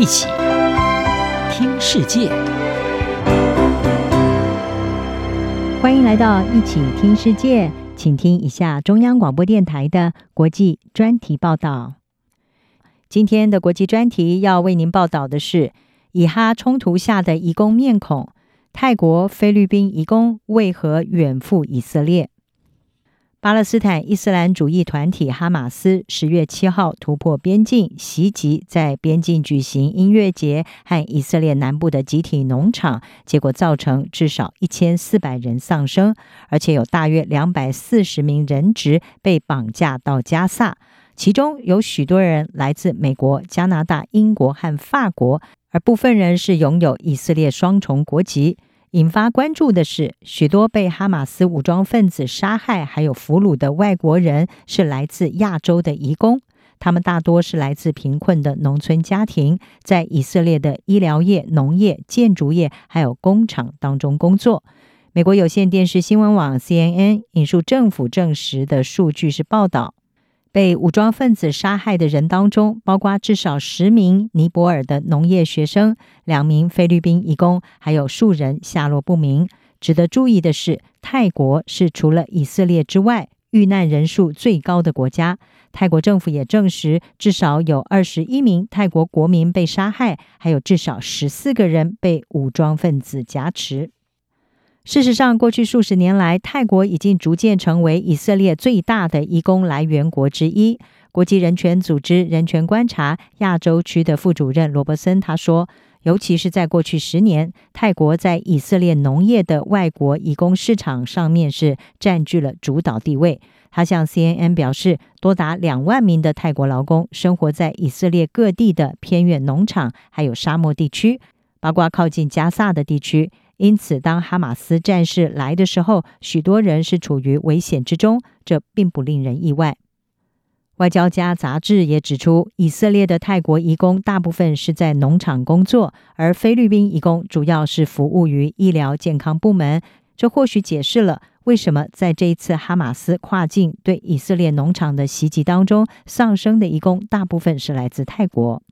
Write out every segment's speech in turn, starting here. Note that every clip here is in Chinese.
一起听世界，欢迎来到一起听世界，请听一下中央广播电台的国际专题报道。今天的国际专题要为您报道的是以哈冲突下的移工面孔，泰国、菲律宾移工为何远赴以色列？巴勒斯坦伊斯兰主义团体哈马斯十月七号突破边境袭击，在边境举行音乐节和以色列南部的集体农场，结果造成至少一千四百人丧生，而且有大约两百四十名人质被绑架到加萨，其中有许多人来自美国、加拿大、英国和法国，而部分人是拥有以色列双重国籍。引发关注的是，许多被哈马斯武装分子杀害还有俘虏的外国人是来自亚洲的移工，他们大多是来自贫困的农村家庭，在以色列的医疗业、农业、建筑业还有工厂当中工作。美国有线电视新闻网 CNN 引述政府证实的数据是报道。被武装分子杀害的人当中，包括至少十名尼泊尔的农业学生、两名菲律宾义工，还有数人下落不明。值得注意的是，泰国是除了以色列之外遇难人数最高的国家。泰国政府也证实，至少有二十一名泰国国民被杀害，还有至少十四个人被武装分子挟持。事实上，过去数十年来，泰国已经逐渐成为以色列最大的移工来源国之一。国际人权组织人权观察亚洲区的副主任罗伯森他说：“尤其是在过去十年，泰国在以色列农业的外国移工市场上面是占据了主导地位。”他向 CNN 表示，多达两万名的泰国劳工生活在以色列各地的偏远农场，还有沙漠地区，包括靠近加萨的地区。因此，当哈马斯战士来的时候，许多人是处于危险之中，这并不令人意外。外交家杂志也指出，以色列的泰国移工大部分是在农场工作，而菲律宾移工主要是服务于医疗健康部门。这或许解释了为什么在这一次哈马斯跨境对以色列农场的袭击当中，丧生的移工大部分是来自泰国。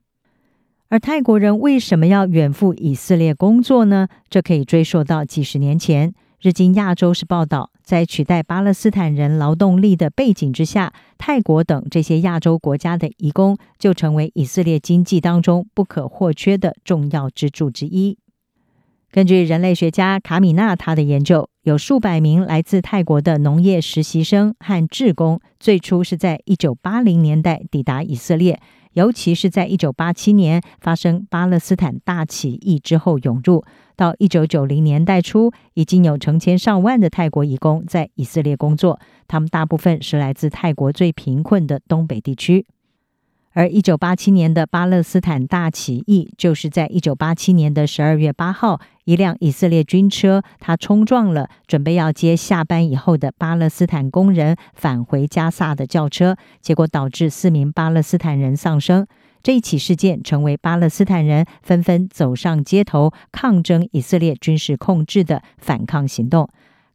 而泰国人为什么要远赴以色列工作呢？这可以追溯到几十年前。日经亚洲是报道，在取代巴勒斯坦人劳动力的背景之下，泰国等这些亚洲国家的移工就成为以色列经济当中不可或缺的重要支柱之一。根据人类学家卡米纳他的研究，有数百名来自泰国的农业实习生和志工，最初是在一九八零年代抵达以色列。尤其是在一九八七年发生巴勒斯坦大起义之后涌入，到一九九零年代初，已经有成千上万的泰国移工在以色列工作，他们大部分是来自泰国最贫困的东北地区。而一九八七年的巴勒斯坦大起义，就是在一九八七年的十二月八号，一辆以色列军车，他冲撞了准备要接下班以后的巴勒斯坦工人返回加萨的轿车，结果导致四名巴勒斯坦人丧生。这一起事件成为巴勒斯坦人纷纷走上街头抗争以色列军事控制的反抗行动。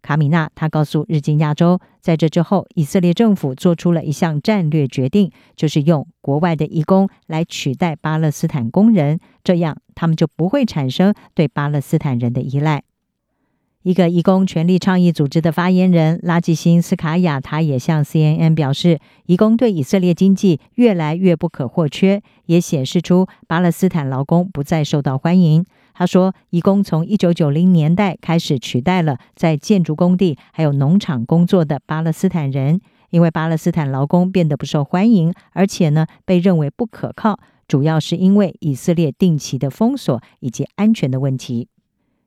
卡米纳他告诉《日经亚洲》，在这之后，以色列政府做出了一项战略决定，就是用国外的移工来取代巴勒斯坦工人，这样他们就不会产生对巴勒斯坦人的依赖。一个移工权利倡议组织的发言人拉季辛斯卡亚，他也向 CNN 表示，移工对以色列经济越来越不可或缺，也显示出巴勒斯坦劳工不再受到欢迎。他说，移工从一九九零年代开始取代了在建筑工地还有农场工作的巴勒斯坦人，因为巴勒斯坦劳工变得不受欢迎，而且呢被认为不可靠，主要是因为以色列定期的封锁以及安全的问题。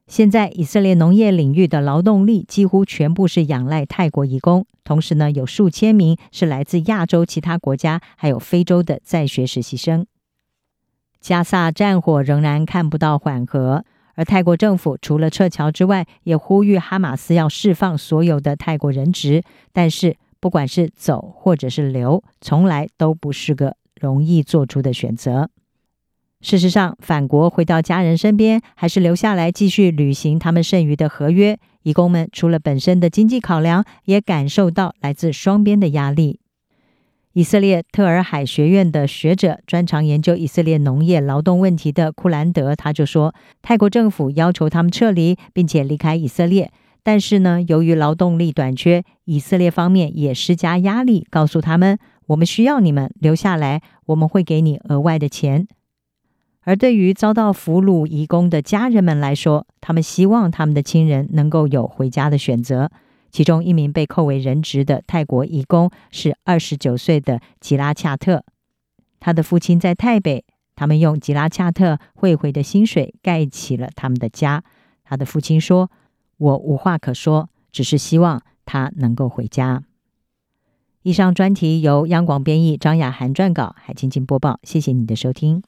现在以色列农业领域的劳动力几乎全部是仰赖泰国移工，同时呢有数千名是来自亚洲其他国家还有非洲的在学实习生。加萨战火仍然看不到缓和，而泰国政府除了撤侨之外，也呼吁哈马斯要释放所有的泰国人质。但是，不管是走或者是留，从来都不是个容易做出的选择。事实上，返国回到家人身边，还是留下来继续履行他们剩余的合约，移工们除了本身的经济考量，也感受到来自双边的压力。以色列特尔海学院的学者，专长研究以色列农业劳动问题的库兰德，他就说，泰国政府要求他们撤离，并且离开以色列。但是呢，由于劳动力短缺，以色列方面也施加压力，告诉他们：我们需要你们留下来，我们会给你额外的钱。而对于遭到俘虏移工的家人们来说，他们希望他们的亲人能够有回家的选择。其中一名被扣为人质的泰国移工是二十九岁的吉拉恰特，他的父亲在泰北，他们用吉拉恰特汇回的薪水盖起了他们的家。他的父亲说：“我无话可说，只是希望他能够回家。”以上专题由央广编译，张雅涵撰稿，海清清播报。谢谢你的收听。